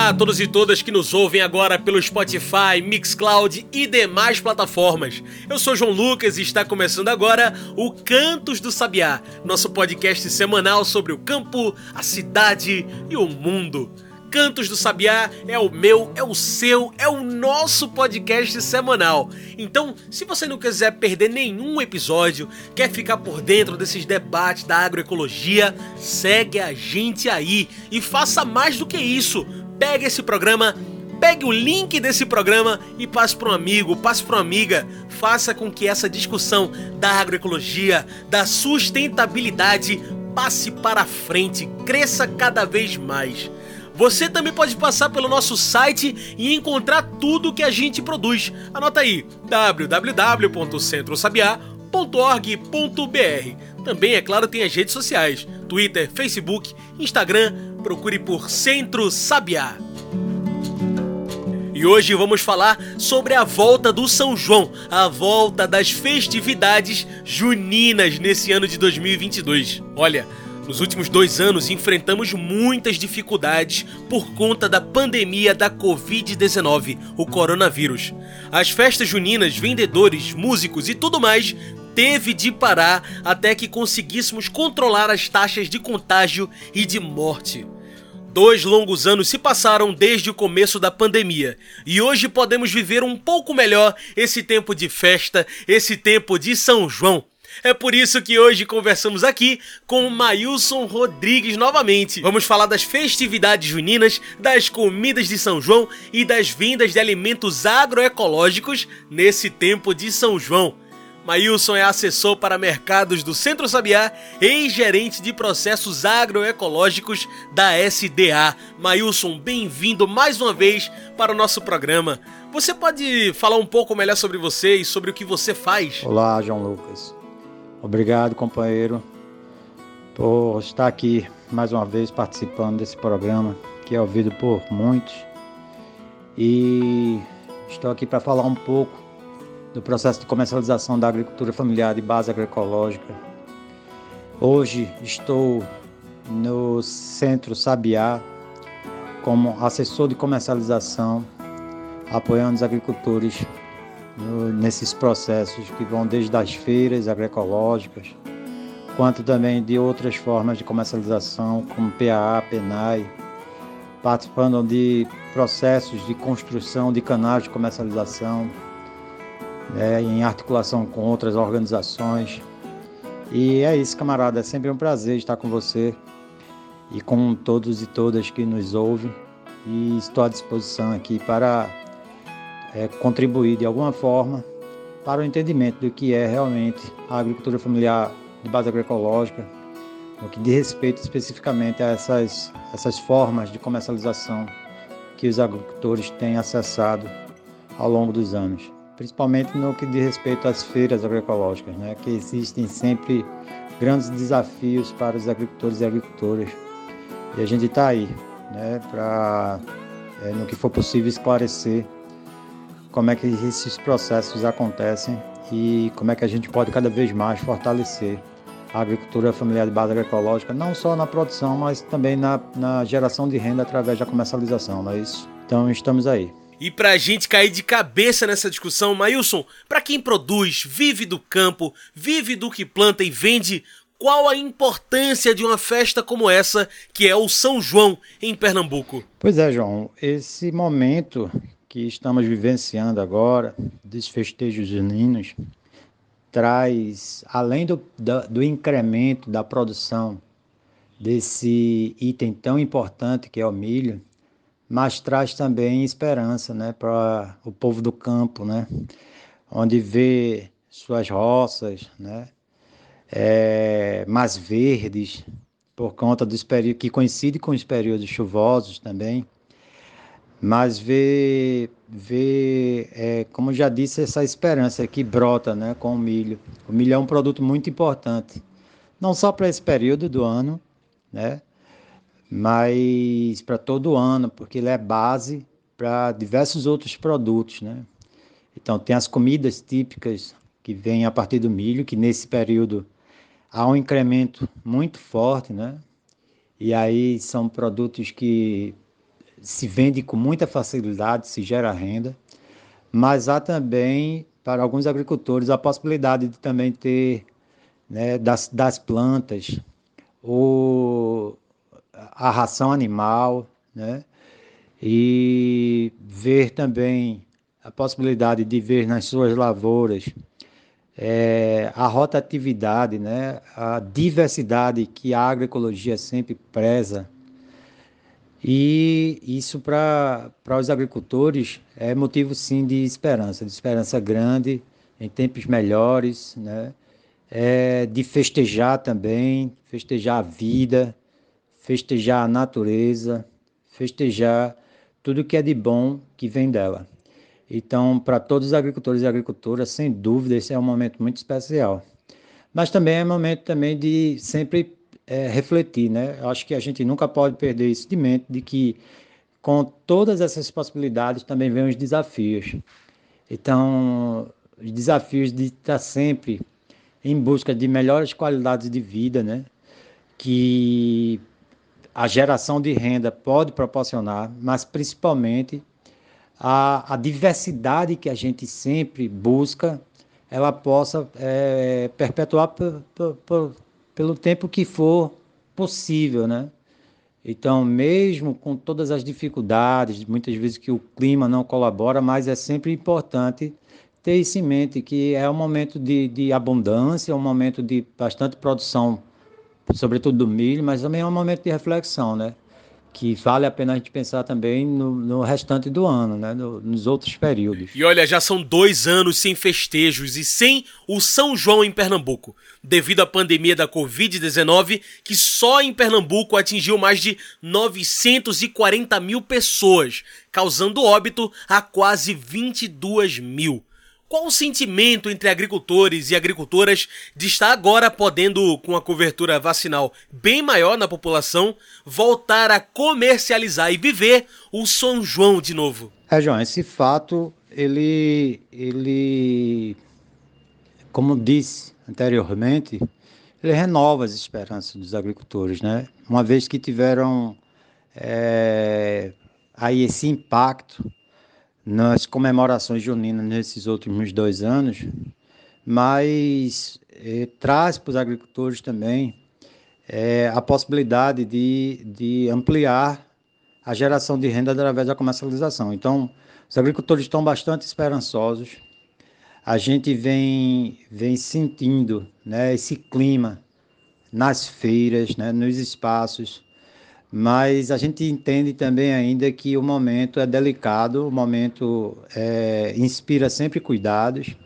Olá a todos e todas que nos ouvem agora pelo Spotify, Mixcloud e demais plataformas. Eu sou João Lucas e está começando agora o Cantos do Sabiá, nosso podcast semanal sobre o campo, a cidade e o mundo. Cantos do Sabiá é o meu, é o seu, é o nosso podcast semanal. Então, se você não quiser perder nenhum episódio, quer ficar por dentro desses debates da agroecologia, segue a gente aí e faça mais do que isso. Pegue esse programa, pegue o link desse programa e passe para um amigo, passe para uma amiga. Faça com que essa discussão da agroecologia, da sustentabilidade, passe para frente, cresça cada vez mais. Você também pode passar pelo nosso site e encontrar tudo que a gente produz. Anota aí: www.centrosabiá.org.br. Também, é claro, tem as redes sociais: Twitter, Facebook, Instagram. Procure por Centro Sabiá. E hoje vamos falar sobre a volta do São João, a volta das festividades juninas nesse ano de 2022. Olha, nos últimos dois anos enfrentamos muitas dificuldades por conta da pandemia da Covid-19, o coronavírus. As festas juninas, vendedores, músicos e tudo mais teve de parar até que conseguíssemos controlar as taxas de contágio e de morte. Dois longos anos se passaram desde o começo da pandemia e hoje podemos viver um pouco melhor esse tempo de festa, esse tempo de São João. É por isso que hoje conversamos aqui com o Mailson Rodrigues novamente. Vamos falar das festividades juninas, das comidas de São João e das vendas de alimentos agroecológicos nesse tempo de São João. Mailson é assessor para mercados do Centro Sabiá e gerente de processos agroecológicos da SDA. Mailson, bem-vindo mais uma vez para o nosso programa. Você pode falar um pouco melhor sobre você e sobre o que você faz? Olá, João Lucas. Obrigado, companheiro, por estar aqui mais uma vez participando desse programa que é ouvido por muitos. E estou aqui para falar um pouco do processo de comercialização da agricultura familiar de base agroecológica. Hoje estou no Centro Sabiá como assessor de comercialização, apoiando os agricultores no, nesses processos que vão desde as feiras agroecológicas, quanto também de outras formas de comercialização, como PAA, PENAI, participando de processos de construção de canais de comercialização, né, em articulação com outras organizações. E é isso, camarada, é sempre um prazer estar com você e com todos e todas que nos ouvem. E estou à disposição aqui para é, contribuir de alguma forma para o entendimento do que é realmente a agricultura familiar de base agroecológica, no que diz respeito especificamente a essas, essas formas de comercialização que os agricultores têm acessado ao longo dos anos, principalmente no que diz respeito às feiras agroecológicas, né, que existem sempre grandes desafios para os agricultores e agricultoras. E a gente está aí né, para, é, no que for possível, esclarecer como é que esses processos acontecem e como é que a gente pode cada vez mais fortalecer a agricultura familiar de base agroecológica, não só na produção, mas também na, na geração de renda através da comercialização, não é isso? Então estamos aí. E para a gente cair de cabeça nessa discussão, Mailson, para quem produz, vive do campo, vive do que planta e vende, qual a importância de uma festa como essa, que é o São João em Pernambuco? Pois é, João, esse momento que estamos vivenciando agora, dos festejos juninos, traz, além do, do, do, incremento da produção desse item tão importante que é o milho, mas traz também esperança né, para o povo do campo, né, onde vê suas roças né, é, mais verdes, por conta dos períodos que coincide com os períodos chuvosos também mas ver, ver é, como já disse, essa esperança que brota né, com o milho. O milho é um produto muito importante, não só para esse período do ano, né, mas para todo ano, porque ele é base para diversos outros produtos, né? Então tem as comidas típicas que vêm a partir do milho, que nesse período há um incremento muito forte, né? E aí são produtos que se vendem com muita facilidade, se gera renda, mas há também para alguns agricultores a possibilidade de também ter né, das, das plantas ou a ração animal, né? E ver também a possibilidade de ver nas suas lavouras é, a rotatividade, né, a diversidade que a agroecologia sempre preza. E isso para os agricultores é motivo sim de esperança, de esperança grande, em tempos melhores, né? É, de festejar também, festejar a vida, festejar a natureza, festejar tudo que é de bom que vem dela. Então, para todos os agricultores e agricultoras, sem dúvida, esse é um momento muito especial. Mas também é um momento também de sempre é, refletir, né? Eu acho que a gente nunca pode perder isso de mente, de que com todas essas possibilidades também vem os desafios. Então, os desafios de estar sempre em busca de melhores qualidades de vida, né? Que a geração de renda pode proporcionar, mas principalmente a, a diversidade que a gente sempre busca, ela possa é, perpetuar pelo tempo que for possível, né? Então, mesmo com todas as dificuldades, muitas vezes que o clima não colabora, mas é sempre importante ter isso em mente, que é um momento de, de abundância, um momento de bastante produção, sobretudo do milho, mas também é um momento de reflexão, né? que vale a pena a gente pensar também no, no restante do ano, né? No, nos outros períodos. E olha, já são dois anos sem festejos e sem o São João em Pernambuco, devido à pandemia da Covid-19, que só em Pernambuco atingiu mais de 940 mil pessoas, causando óbito a quase 22 mil. Qual o sentimento entre agricultores e agricultoras de estar agora podendo, com a cobertura vacinal bem maior na população, voltar a comercializar e viver o São João de novo? É, João, esse fato, ele, ele como disse anteriormente, ele renova as esperanças dos agricultores, né? Uma vez que tiveram é, aí esse impacto nas comemorações juninas nesses últimos dois anos, mas eh, traz para os agricultores também eh, a possibilidade de, de ampliar a geração de renda através da comercialização. Então, os agricultores estão bastante esperançosos. A gente vem, vem sentindo né, esse clima nas feiras, né, nos espaços, mas a gente entende também ainda que o momento é delicado, o momento é, inspira sempre cuidados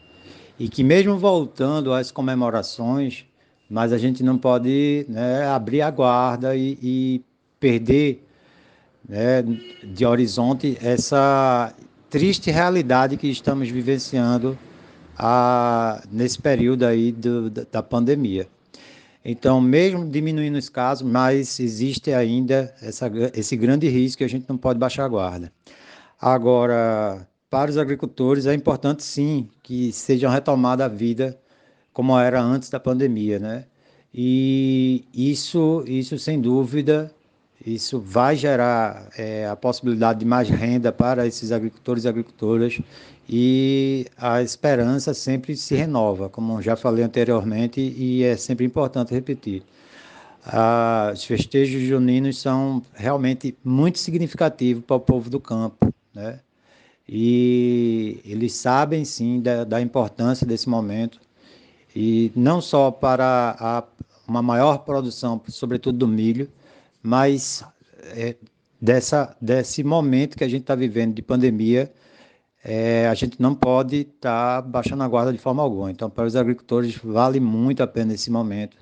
e que mesmo voltando às comemorações, mas a gente não pode né, abrir a guarda e, e perder né, de horizonte essa triste realidade que estamos vivenciando a, nesse período aí do, da pandemia. Então, mesmo diminuindo os casos, mas existe ainda essa, esse grande risco que a gente não pode baixar a guarda. Agora, para os agricultores, é importante sim que seja retomada a vida como era antes da pandemia, né? E isso, isso sem dúvida, isso vai gerar é, a possibilidade de mais renda para esses agricultores e agricultoras e a esperança sempre se renova, como já falei anteriormente, e é sempre importante repetir. Ah, os festejos juninos são realmente muito significativos para o povo do campo, né? E eles sabem sim da, da importância desse momento, e não só para a, uma maior produção, sobretudo do milho, mas é, dessa, desse momento que a gente está vivendo de pandemia, é, a gente não pode estar tá baixando a guarda de forma alguma. Então, para os agricultores, vale muito a pena esse momento.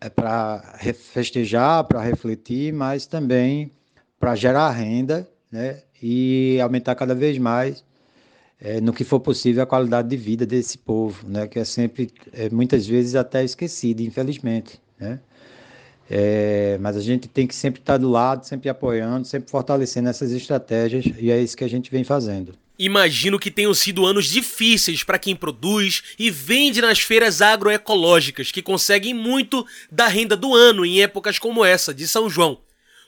É para festejar, para refletir, mas também para gerar renda né, e aumentar cada vez mais, é, no que for possível, a qualidade de vida desse povo, né, que é sempre, é, muitas vezes, até esquecido, infelizmente. Né? É, mas a gente tem que sempre estar do lado, sempre apoiando, sempre fortalecendo essas estratégias e é isso que a gente vem fazendo. Imagino que tenham sido anos difíceis para quem produz e vende nas feiras agroecológicas, que conseguem muito da renda do ano em épocas como essa de São João.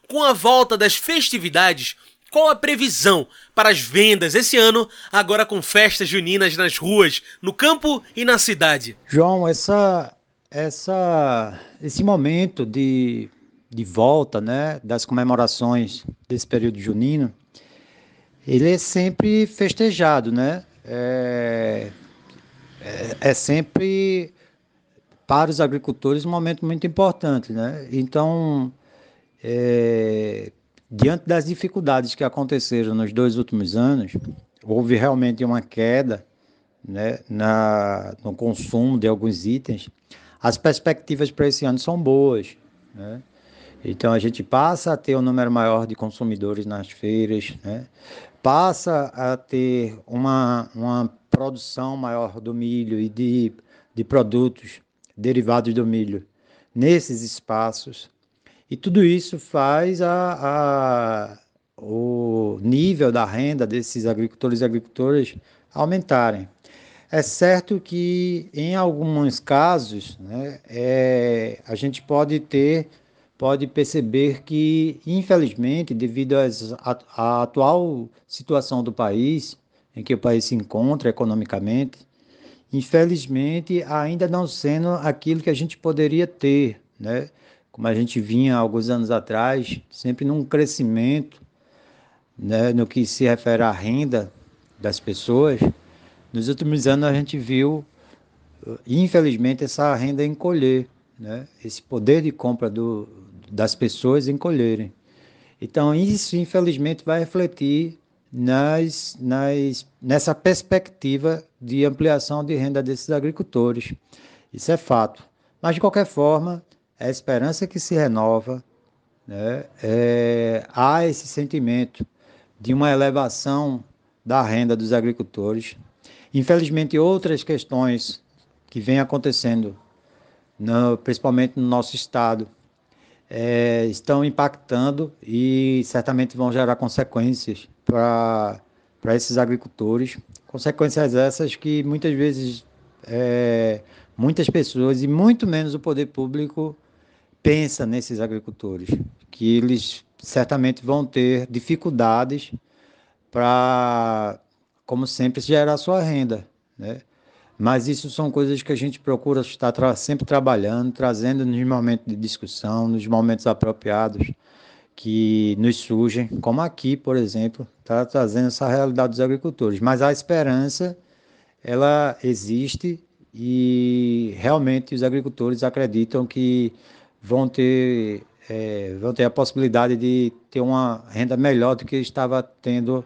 Com a volta das festividades, qual a previsão para as vendas esse ano, agora com festas juninas nas ruas, no campo e na cidade? João, essa, essa, esse momento de, de volta né, das comemorações desse período junino ele é sempre festejado, né? É, é, é, sempre para os agricultores um momento muito importante, né? Então, é, diante das dificuldades que aconteceram nos dois últimos anos, houve realmente uma queda né, na, no consumo de alguns itens. As perspectivas para esse ano são boas, né? Então a gente passa a ter um número maior de consumidores nas feiras, né? passa a ter uma, uma produção maior do milho e de, de produtos derivados do milho nesses espaços. E tudo isso faz a, a, o nível da renda desses agricultores e agricultoras aumentarem. É certo que em alguns casos né, é, a gente pode ter pode perceber que, infelizmente, devido à atual situação do país, em que o país se encontra economicamente, infelizmente ainda não sendo aquilo que a gente poderia ter, né? Como a gente vinha alguns anos atrás, sempre num crescimento, né, no que se refere à renda das pessoas. Nos últimos anos a gente viu, infelizmente, essa renda encolher, né? Esse poder de compra do, das pessoas encolherem. Então, isso, infelizmente, vai refletir nas, nas, nessa perspectiva de ampliação de renda desses agricultores. Isso é fato. Mas, de qualquer forma, é a esperança que se renova, né? é, há esse sentimento de uma elevação da renda dos agricultores. Infelizmente, outras questões que vêm acontecendo, no, principalmente no nosso estado, é, estão impactando e certamente vão gerar consequências para esses agricultores. Consequências essas que muitas vezes é, muitas pessoas e muito menos o poder público pensa nesses agricultores, que eles certamente vão ter dificuldades para, como sempre, gerar sua renda, né? Mas isso são coisas que a gente procura estar tra sempre trabalhando, trazendo nos momentos de discussão, nos momentos apropriados que nos surgem, como aqui, por exemplo, está trazendo essa realidade dos agricultores. Mas a esperança, ela existe e realmente os agricultores acreditam que vão ter, é, vão ter a possibilidade de ter uma renda melhor do que estava tendo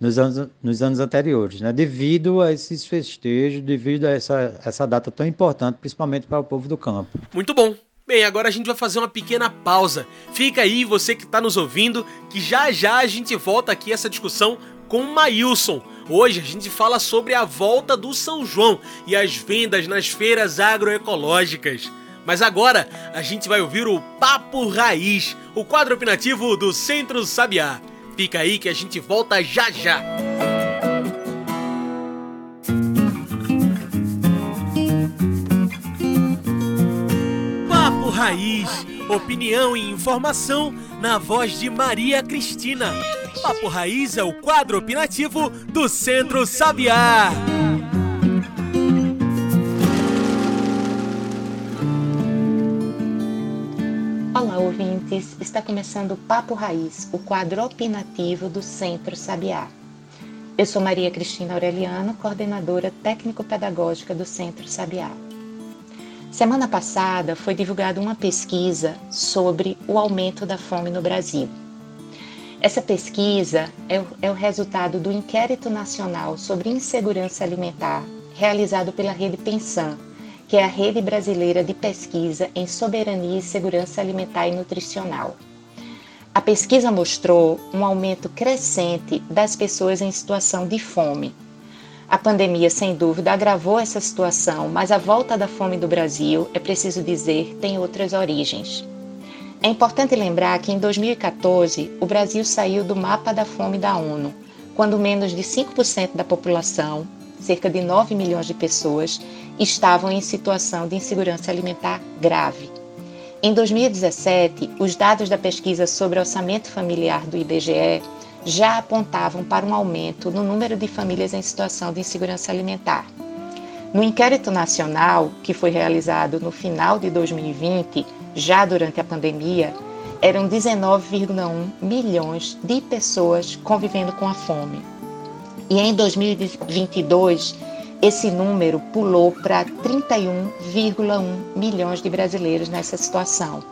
nos anos, nos anos anteriores, né? devido a esses festejos, devido a essa, essa data tão importante, principalmente para o povo do campo. Muito bom. Bem, agora a gente vai fazer uma pequena pausa. Fica aí, você que está nos ouvindo, que já já a gente volta aqui essa discussão com o Maílson. Hoje a gente fala sobre a volta do São João e as vendas nas feiras agroecológicas. Mas agora a gente vai ouvir o Papo Raiz, o quadro opinativo do Centro Sabiá. Fica aí que a gente volta já já. Papo Raiz, opinião e informação na voz de Maria Cristina. Papo Raiz é o quadro opinativo do Centro Sabiá. Ouvintes, está começando o Papo Raiz, o quadro opinativo do Centro Sabiá. Eu sou Maria Cristina Aureliano, coordenadora técnico-pedagógica do Centro Sabiá. Semana passada foi divulgada uma pesquisa sobre o aumento da fome no Brasil. Essa pesquisa é o, é o resultado do Inquérito Nacional sobre Insegurança Alimentar, realizado pela Rede Pensan, que é a Rede Brasileira de Pesquisa em Soberania e Segurança Alimentar e Nutricional. A pesquisa mostrou um aumento crescente das pessoas em situação de fome. A pandemia, sem dúvida, agravou essa situação, mas a volta da fome do Brasil, é preciso dizer, tem outras origens. É importante lembrar que em 2014 o Brasil saiu do mapa da fome da ONU, quando menos de 5% da população, cerca de 9 milhões de pessoas, estavam em situação de insegurança alimentar grave. Em 2017, os dados da pesquisa sobre orçamento familiar do IBGE já apontavam para um aumento no número de famílias em situação de insegurança alimentar. No inquérito nacional, que foi realizado no final de 2020, já durante a pandemia, eram 19,1 milhões de pessoas convivendo com a fome. E em 2022, esse número pulou para 31,1 milhões de brasileiros nessa situação.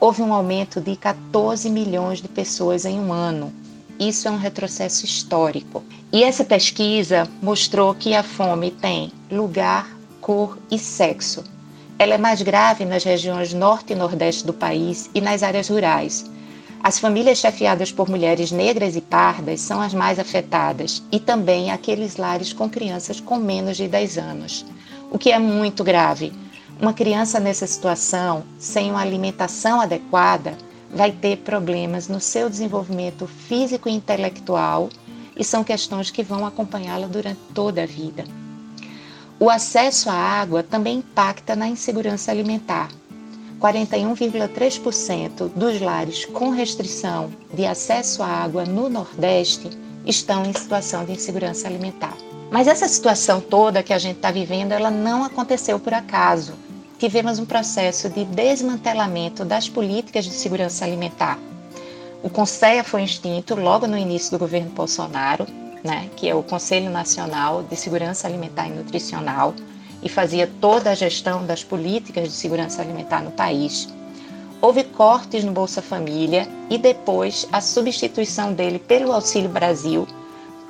Houve um aumento de 14 milhões de pessoas em um ano. Isso é um retrocesso histórico. E essa pesquisa mostrou que a fome tem lugar, cor e sexo. Ela é mais grave nas regiões norte e nordeste do país e nas áreas rurais as famílias chefiadas por mulheres negras e pardas são as mais afetadas e também aqueles lares com crianças com menos de 10 anos, o que é muito grave. Uma criança nessa situação, sem uma alimentação adequada, vai ter problemas no seu desenvolvimento físico e intelectual e são questões que vão acompanhá-la durante toda a vida. O acesso à água também impacta na insegurança alimentar. 41,3% dos lares com restrição de acesso à água no Nordeste estão em situação de insegurança alimentar. Mas essa situação toda que a gente está vivendo, ela não aconteceu por acaso. Tivemos um processo de desmantelamento das políticas de segurança alimentar. O CONSEA foi extinto logo no início do governo Bolsonaro, né, que é o Conselho Nacional de Segurança Alimentar e Nutricional, e fazia toda a gestão das políticas de segurança alimentar no país. Houve cortes no Bolsa Família e depois a substituição dele pelo Auxílio Brasil,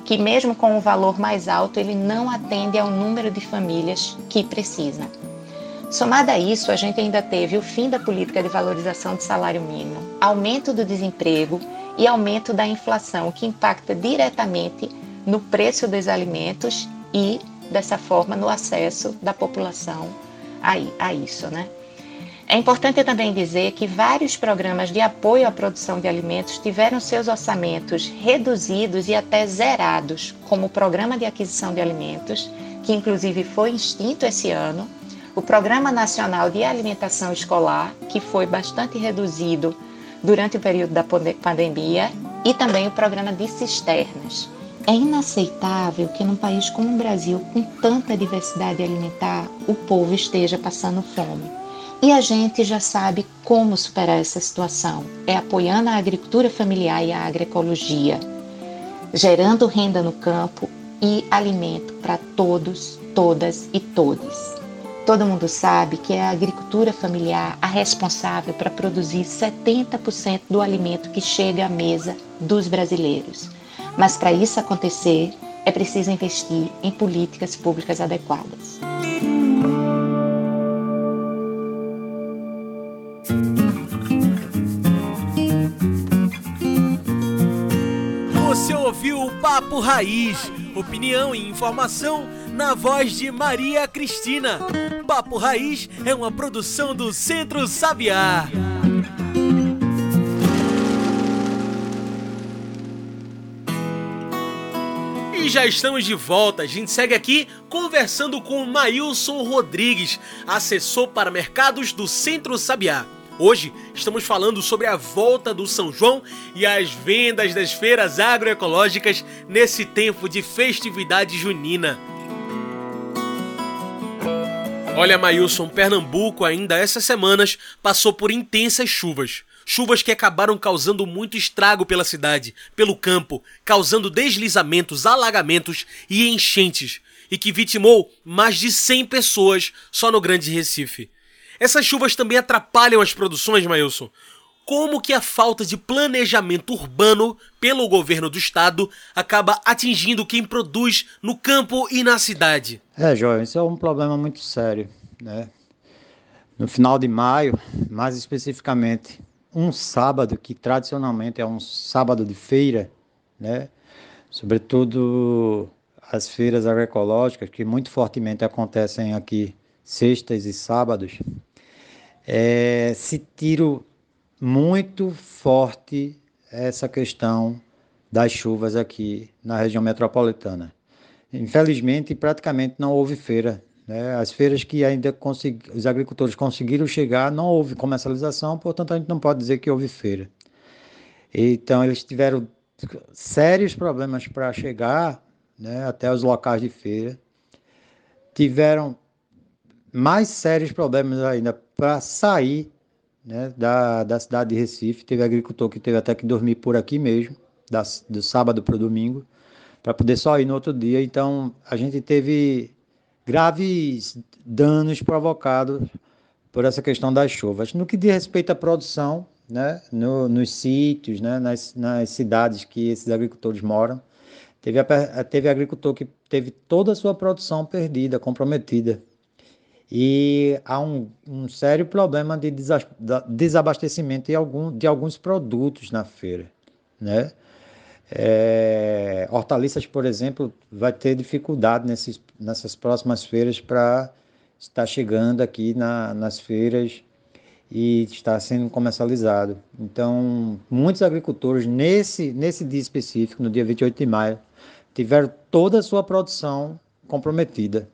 que mesmo com o valor mais alto, ele não atende ao número de famílias que precisam. Somado a isso, a gente ainda teve o fim da política de valorização do salário mínimo, aumento do desemprego e aumento da inflação, que impacta diretamente no preço dos alimentos e dessa forma no acesso da população a, a isso, né? É importante também dizer que vários programas de apoio à produção de alimentos tiveram seus orçamentos reduzidos e até zerados, como o Programa de Aquisição de Alimentos, que inclusive foi extinto esse ano, o Programa Nacional de Alimentação Escolar, que foi bastante reduzido durante o período da pandemia, e também o Programa de Cisternas. É inaceitável que num país como o Brasil, com tanta diversidade alimentar, o povo esteja passando fome. E a gente já sabe como superar essa situação: é apoiando a agricultura familiar e a agroecologia, gerando renda no campo e alimento para todos, todas e todos. Todo mundo sabe que é a agricultura familiar a responsável para produzir 70% do alimento que chega à mesa dos brasileiros. Mas para isso acontecer, é preciso investir em políticas públicas adequadas. Você ouviu o Papo Raiz, opinião e informação na voz de Maria Cristina. Papo Raiz é uma produção do Centro Sabiá. Já estamos de volta. A gente segue aqui conversando com o Mailson Rodrigues, assessor para mercados do Centro Sabiá. Hoje estamos falando sobre a volta do São João e as vendas das feiras agroecológicas nesse tempo de festividade junina. Olha, Mailson, Pernambuco ainda essas semanas passou por intensas chuvas. Chuvas que acabaram causando muito estrago pela cidade, pelo campo, causando deslizamentos, alagamentos e enchentes, e que vitimou mais de 100 pessoas só no Grande Recife. Essas chuvas também atrapalham as produções, Mailson. Como que a falta de planejamento urbano pelo governo do estado acaba atingindo quem produz no campo e na cidade? É, João, isso é um problema muito sério, né? No final de maio, mais especificamente um sábado que tradicionalmente é um sábado de feira, né? Sobretudo as feiras agroecológicas que muito fortemente acontecem aqui sextas e sábados, é, se tiro muito forte essa questão das chuvas aqui na região metropolitana. Infelizmente, praticamente não houve feira. Né? As feiras que ainda os agricultores conseguiram chegar, não houve comercialização, portanto, a gente não pode dizer que houve feira. Então, eles tiveram sérios problemas para chegar né, até os locais de feira. Tiveram mais sérios problemas ainda para sair né, da, da cidade de Recife. Teve agricultor que teve até que dormir por aqui mesmo, da, do sábado para o domingo, para poder só ir no outro dia. Então, a gente teve graves danos provocados por essa questão das chuvas. No que diz respeito à produção, né, no, nos sítios, né, nas, nas cidades que esses agricultores moram, teve, teve agricultor que teve toda a sua produção perdida, comprometida. E há um, um sério problema de desabastecimento de, algum, de alguns produtos na feira. Né? É, hortaliças, por exemplo, vai ter dificuldade nesses, nessas próximas feiras para estar chegando aqui na, nas feiras e está sendo comercializado. Então, muitos agricultores, nesse, nesse dia específico, no dia 28 de maio, tiveram toda a sua produção comprometida,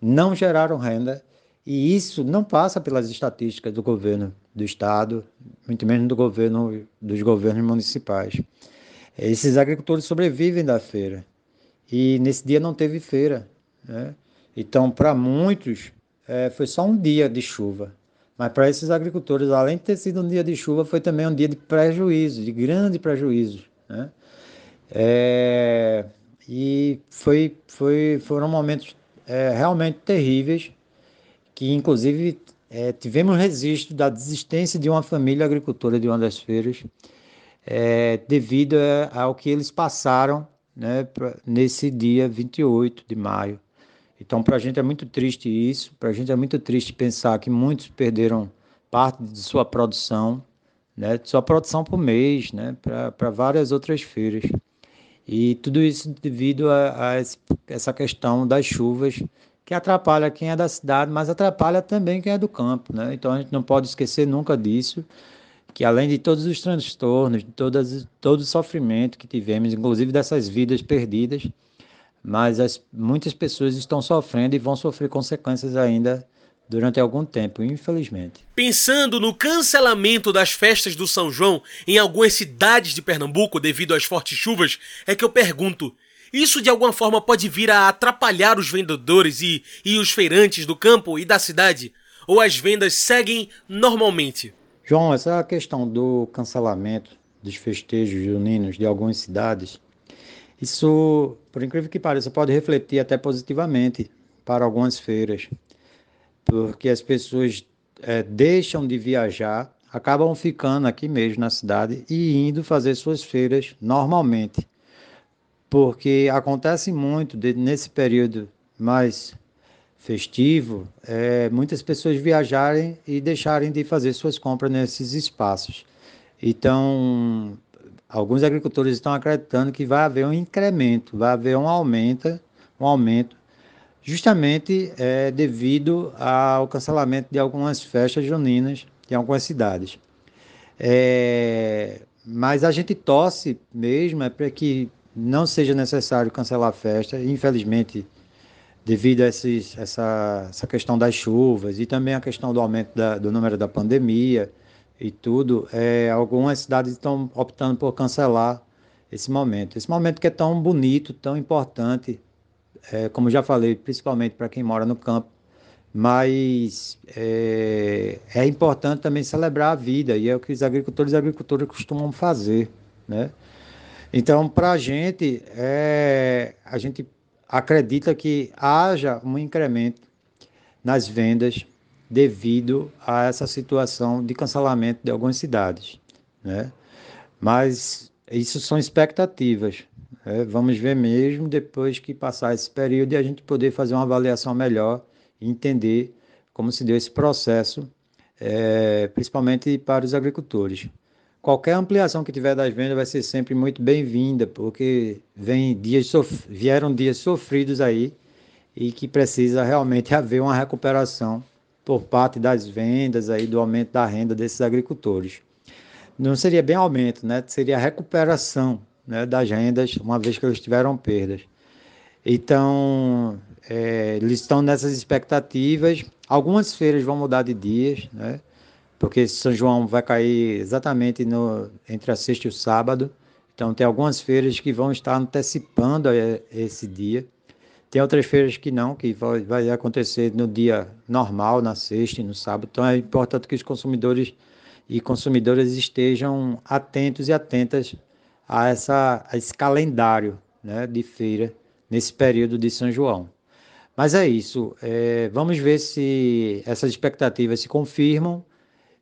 não geraram renda e isso não passa pelas estatísticas do governo do estado, muito menos do governo dos governos municipais. Esses agricultores sobrevivem da feira e nesse dia não teve feira, né? Então, para muitos, é, foi só um dia de chuva. Mas para esses agricultores, além de ter sido um dia de chuva, foi também um dia de prejuízo, de grande prejuízo. Né? É, e foi, foi, foram momentos é, realmente terríveis que inclusive é, tivemos registro da desistência de uma família agricultora de uma das feiras, é, devido ao que eles passaram né, pra, nesse dia 28 de maio. Então, para a gente é muito triste isso, para a gente é muito triste pensar que muitos perderam parte de sua produção, né, sua produção por mês, né, para várias outras feiras. E tudo isso devido a, a essa questão das chuvas que atrapalha quem é da cidade, mas atrapalha também quem é do campo, né? Então a gente não pode esquecer nunca disso, que além de todos os transtornos, de todas, todo o sofrimento que tivemos, inclusive dessas vidas perdidas, mas as, muitas pessoas estão sofrendo e vão sofrer consequências ainda durante algum tempo, infelizmente. Pensando no cancelamento das festas do São João em algumas cidades de Pernambuco devido às fortes chuvas, é que eu pergunto: isso de alguma forma pode vir a atrapalhar os vendedores e, e os feirantes do campo e da cidade? Ou as vendas seguem normalmente? João, essa questão do cancelamento dos festejos juninos de algumas cidades, isso, por incrível que pareça, pode refletir até positivamente para algumas feiras, porque as pessoas é, deixam de viajar, acabam ficando aqui mesmo na cidade e indo fazer suas feiras normalmente porque acontece muito de, nesse período mais festivo, é, muitas pessoas viajarem e deixarem de fazer suas compras nesses espaços. Então, alguns agricultores estão acreditando que vai haver um incremento, vai haver um aumento, um aumento, justamente é, devido ao cancelamento de algumas festas juninas em algumas cidades. É, mas a gente torce mesmo é para que não seja necessário cancelar a festa, infelizmente, devido a esses, essa, essa questão das chuvas e também a questão do aumento da, do número da pandemia e tudo, é, algumas cidades estão optando por cancelar esse momento. Esse momento que é tão bonito, tão importante, é, como já falei, principalmente para quem mora no campo, mas é, é, importante também celebrar a vida e é o que os agricultores e agricultoras costumam fazer, né? Então, para a gente, é, a gente acredita que haja um incremento nas vendas devido a essa situação de cancelamento de algumas cidades, né? Mas isso são expectativas. Né? Vamos ver mesmo depois que passar esse período e a gente poder fazer uma avaliação melhor e entender como se deu esse processo, é, principalmente para os agricultores qualquer ampliação que tiver das vendas vai ser sempre muito bem-vinda, porque vem dias vieram dias sofridos aí e que precisa realmente haver uma recuperação por parte das vendas aí do aumento da renda desses agricultores. não seria bem aumento, né? Seria recuperação né, das rendas, uma vez que eles tiveram perdas. Então, é, eles estão nessas expectativas. Algumas feiras vão mudar de dias, né? Porque São João vai cair exatamente no, entre a sexta e o sábado. Então, tem algumas feiras que vão estar antecipando é, esse dia. Tem outras feiras que não, que vai, vai acontecer no dia normal, na sexta e no sábado. Então, é importante que os consumidores e consumidoras estejam atentos e atentas a, essa, a esse calendário né, de feira nesse período de São João. Mas é isso. É, vamos ver se essas expectativas se confirmam,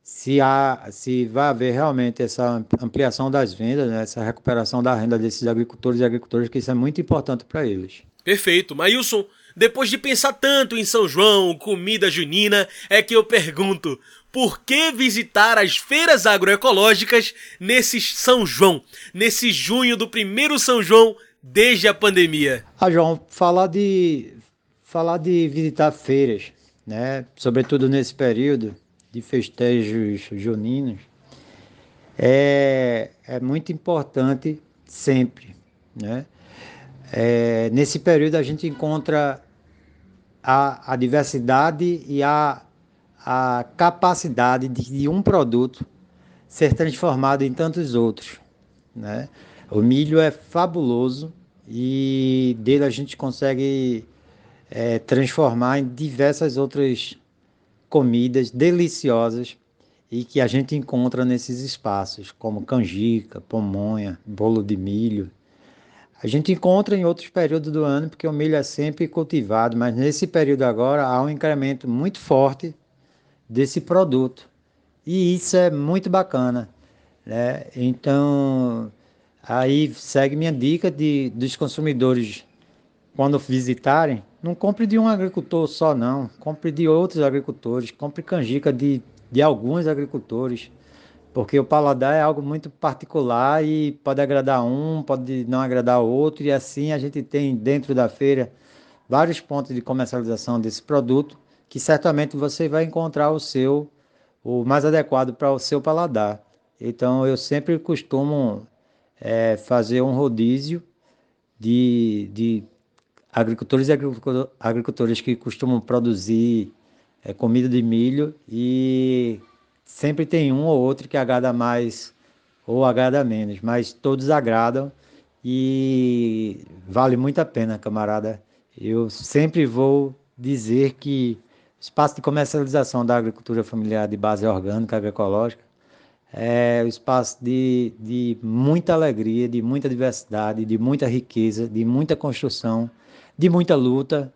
se, há, se vai haver realmente essa ampliação das vendas, né, essa recuperação da renda desses agricultores e agricultoras, que isso é muito importante para eles. Perfeito. Maílson, depois de pensar tanto em São João, comida junina, é que eu pergunto: por que visitar as feiras agroecológicas nesse São João, nesse junho do primeiro São João desde a pandemia? Ah, João, falar de falar de visitar feiras, né? Sobretudo nesse período de festejos juninos, é, é muito importante sempre, né? É, nesse período a gente encontra a, a diversidade e a, a capacidade de, de um produto ser transformado em tantos outros, né? O milho é fabuloso e dele a gente consegue é, transformar em diversas outras comidas deliciosas e que a gente encontra nesses espaços, como canjica, pamonha, bolo de milho. A gente encontra em outros períodos do ano, porque o milho é sempre cultivado, mas nesse período agora há um incremento muito forte desse produto. E isso é muito bacana. Né? Então, aí segue minha dica de, dos consumidores, quando visitarem, não compre de um agricultor só, não. Compre de outros agricultores. Compre canjica de, de alguns agricultores. Porque o paladar é algo muito particular e pode agradar um, pode não agradar outro. E assim a gente tem dentro da feira vários pontos de comercialização desse produto que certamente você vai encontrar o seu, o mais adequado para o seu paladar. Então eu sempre costumo é, fazer um rodízio de, de agricultores e agricultores que costumam produzir é, comida de milho e sempre tem um ou outro que agrada mais ou agrada menos, mas todos agradam e vale muito a pena, camarada. Eu sempre vou dizer que o espaço de comercialização da agricultura familiar de base orgânica agroecológica é um espaço de, de muita alegria, de muita diversidade, de muita riqueza, de muita construção de muita luta,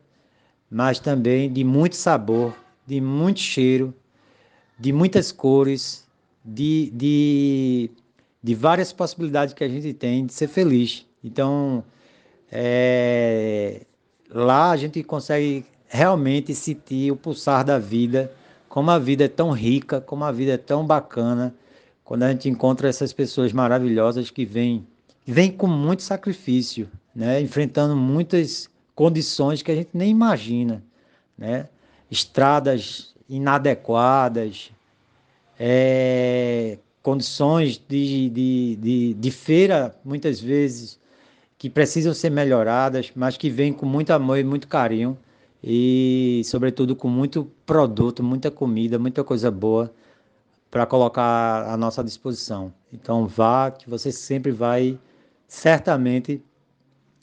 mas também de muito sabor, de muito cheiro, de muitas cores, de, de, de várias possibilidades que a gente tem de ser feliz. Então, é, lá a gente consegue realmente sentir o pulsar da vida, como a vida é tão rica, como a vida é tão bacana, quando a gente encontra essas pessoas maravilhosas que vêm, vêm com muito sacrifício, né? enfrentando muitas condições que a gente nem imagina, né? Estradas inadequadas, é, condições de, de, de, de feira, muitas vezes, que precisam ser melhoradas, mas que vêm com muito amor e muito carinho e, sobretudo, com muito produto, muita comida, muita coisa boa para colocar à nossa disposição. Então, vá, que você sempre vai, certamente,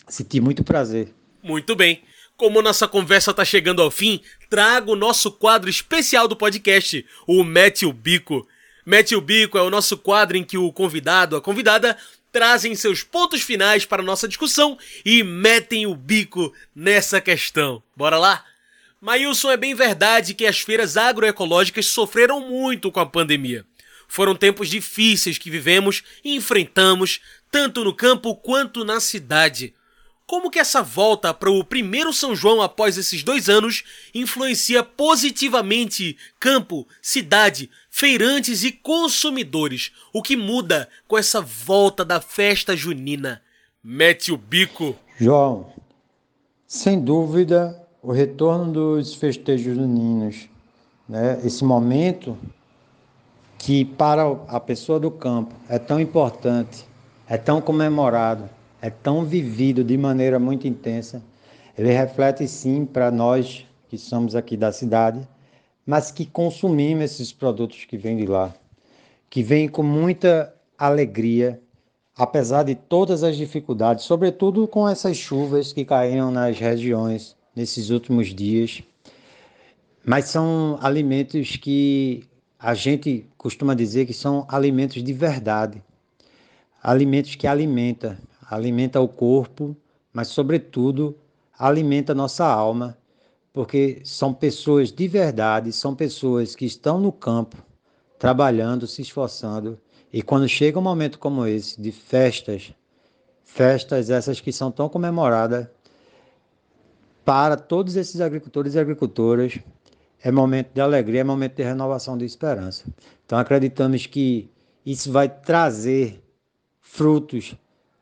sentir muito prazer muito bem. Como nossa conversa está chegando ao fim, trago o nosso quadro especial do podcast, o Mete o Bico. Mete o Bico é o nosso quadro em que o convidado, a convidada, trazem seus pontos finais para a nossa discussão e metem o bico nessa questão. Bora lá? Maílson, é bem verdade que as feiras agroecológicas sofreram muito com a pandemia. Foram tempos difíceis que vivemos e enfrentamos, tanto no campo quanto na cidade. Como que essa volta para o primeiro São João após esses dois anos influencia positivamente campo, cidade, feirantes e consumidores? O que muda com essa volta da festa junina? Mete o bico. João, sem dúvida, o retorno dos festejos juninos, né? esse momento que para a pessoa do campo é tão importante, é tão comemorado, é tão vivido de maneira muito intensa, ele reflete sim para nós que somos aqui da cidade, mas que consumimos esses produtos que vêm de lá, que vêm com muita alegria, apesar de todas as dificuldades, sobretudo com essas chuvas que caíram nas regiões nesses últimos dias. Mas são alimentos que a gente costuma dizer que são alimentos de verdade. Alimentos que alimenta, alimenta o corpo, mas sobretudo alimenta nossa alma, porque são pessoas de verdade, são pessoas que estão no campo, trabalhando, se esforçando e quando chega um momento como esse, de festas, festas essas que são tão comemoradas, para todos esses agricultores e agricultoras, é momento de alegria, é momento de renovação de esperança. Então acreditamos que isso vai trazer frutos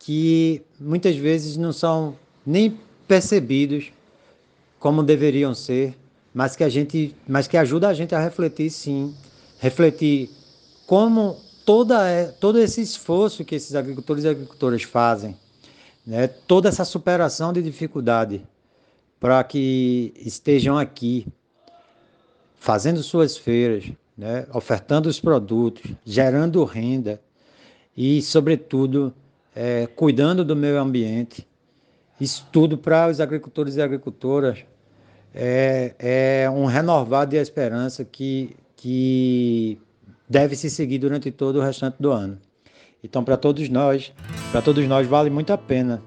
que muitas vezes não são nem percebidos como deveriam ser, mas que a gente, mas que ajuda a gente a refletir sim, refletir como toda, é, todo esse esforço que esses agricultores e agricultoras fazem, né, toda essa superação de dificuldade para que estejam aqui fazendo suas feiras, né, ofertando os produtos, gerando renda e, sobretudo, é, cuidando do meio ambiente. Isso tudo para os agricultores e agricultoras é, é um renovar de esperança que, que deve se seguir durante todo o restante do ano. Então, para todos nós, para todos nós vale muito a pena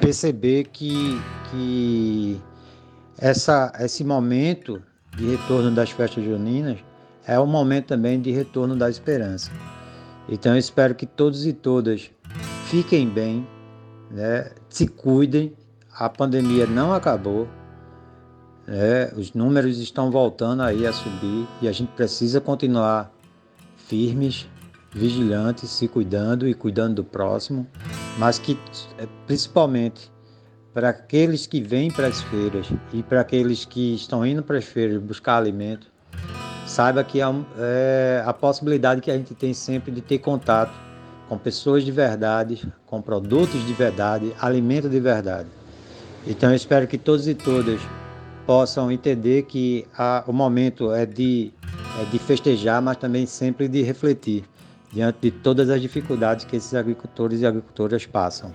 perceber que, que essa, esse momento de retorno das festas juninas é um momento também de retorno da esperança. Então, eu espero que todos e todas fiquem bem, né? se cuidem. A pandemia não acabou, é, os números estão voltando aí a subir e a gente precisa continuar firmes, vigilantes, se cuidando e cuidando do próximo, mas que é, principalmente para aqueles que vêm para as feiras e para aqueles que estão indo para as feiras buscar alimento, saiba que é, é a possibilidade que a gente tem sempre de ter contato com pessoas de verdade, com produtos de verdade, alimento de verdade. Então eu espero que todos e todas possam entender que a, o momento é de, é de festejar, mas também sempre de refletir diante de todas as dificuldades que esses agricultores e agricultoras passam.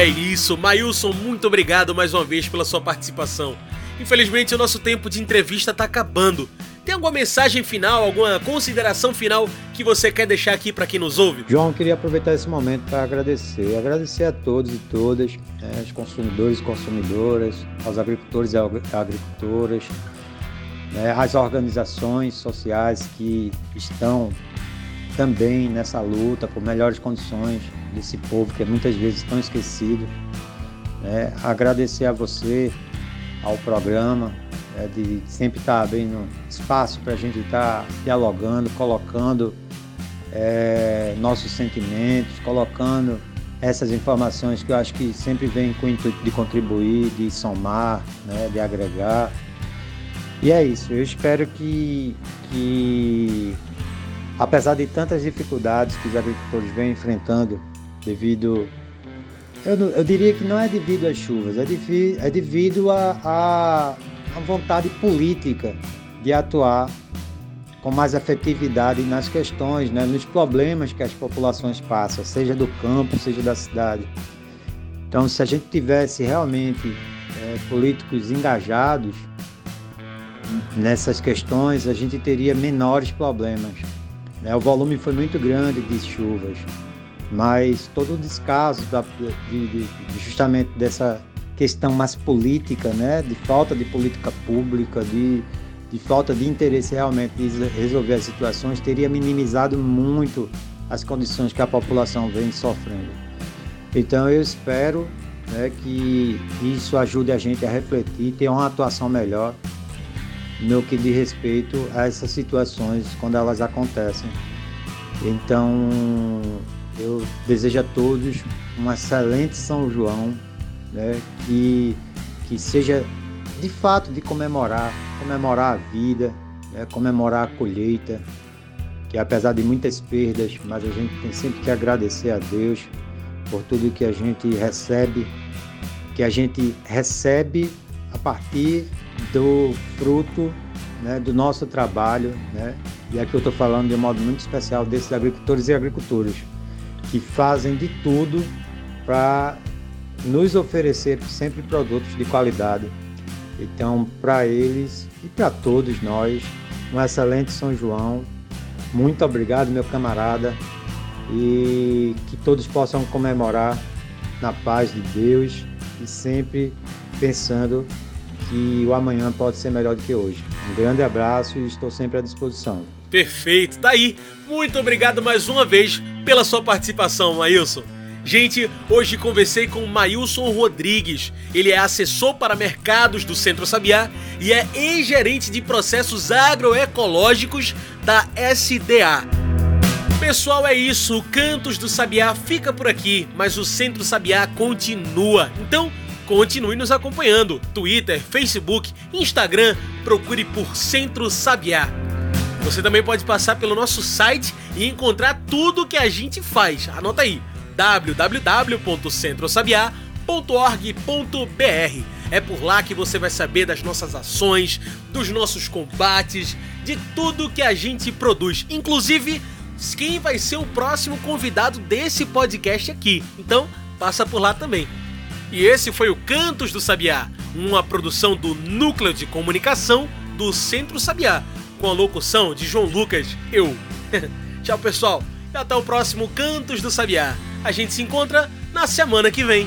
É isso, Mailson, muito obrigado mais uma vez pela sua participação. Infelizmente, o nosso tempo de entrevista está acabando. Tem alguma mensagem final, alguma consideração final que você quer deixar aqui para quem nos ouve? João, queria aproveitar esse momento para agradecer. Agradecer a todos e todas, né, os consumidores e consumidoras, aos agricultores e agricultoras, né, as organizações sociais que estão também nessa luta por melhores condições desse povo que muitas vezes tão esquecido. Né. Agradecer a você, ao programa, é, de sempre estar abrindo espaço para a gente estar dialogando, colocando é, nossos sentimentos, colocando essas informações que eu acho que sempre vem com o intuito de contribuir, de somar, né, de agregar. E é isso, eu espero que, que, apesar de tantas dificuldades que os agricultores vêm enfrentando devido eu, eu, diria que não é devido às chuvas, é, devido, é devido a, a, a vontade política de atuar com mais efetividade nas questões, né, nos problemas que as populações passam, seja do campo, seja da cidade. Então, se a gente tivesse realmente é, políticos engajados nessas questões, a gente teria menores problemas. Né? O volume foi muito grande de chuvas, mas todo o descaso da, de, de, justamente dessa questão mais política, né, de falta de política pública, de, de falta de interesse realmente de resolver as situações, teria minimizado muito as condições que a população vem sofrendo. Então eu espero né, que isso ajude a gente a refletir, ter uma atuação melhor no que diz respeito a essas situações quando elas acontecem. Então eu desejo a todos um excelente São João, né? que, que seja de fato de comemorar, comemorar a vida, né? comemorar a colheita, que apesar de muitas perdas, mas a gente tem sempre que agradecer a Deus por tudo que a gente recebe, que a gente recebe a partir do fruto né, do nosso trabalho, né? e aqui eu estou falando de um modo muito especial desses agricultores e agricultoras que fazem de tudo para nos oferecer sempre produtos de qualidade. Então, para eles e para todos nós, um excelente São João. Muito obrigado, meu camarada, e que todos possam comemorar na paz de Deus e sempre pensando que o amanhã pode ser melhor do que hoje. Um grande abraço e estou sempre à disposição. Perfeito, tá aí. Muito obrigado mais uma vez pela sua participação, Maílson. Gente, hoje conversei com Maílson Rodrigues. Ele é assessor para mercados do Centro Sabiá e é ex-gerente de processos agroecológicos da SDA. Pessoal, é isso. O Cantos do Sabiá fica por aqui, mas o Centro Sabiá continua. Então, continue nos acompanhando. Twitter, Facebook, Instagram, procure por Centro Sabiá. Você também pode passar pelo nosso site e encontrar tudo que a gente faz. Anota aí: www.centrosabiá.org.br. É por lá que você vai saber das nossas ações, dos nossos combates, de tudo que a gente produz, inclusive quem vai ser o próximo convidado desse podcast aqui. Então, passa por lá também. E esse foi o Cantos do Sabiá, uma produção do Núcleo de Comunicação do Centro Sabiá, com a locução de João Lucas, eu. Tchau, pessoal, e até o próximo Cantos do Sabiá. A gente se encontra na semana que vem.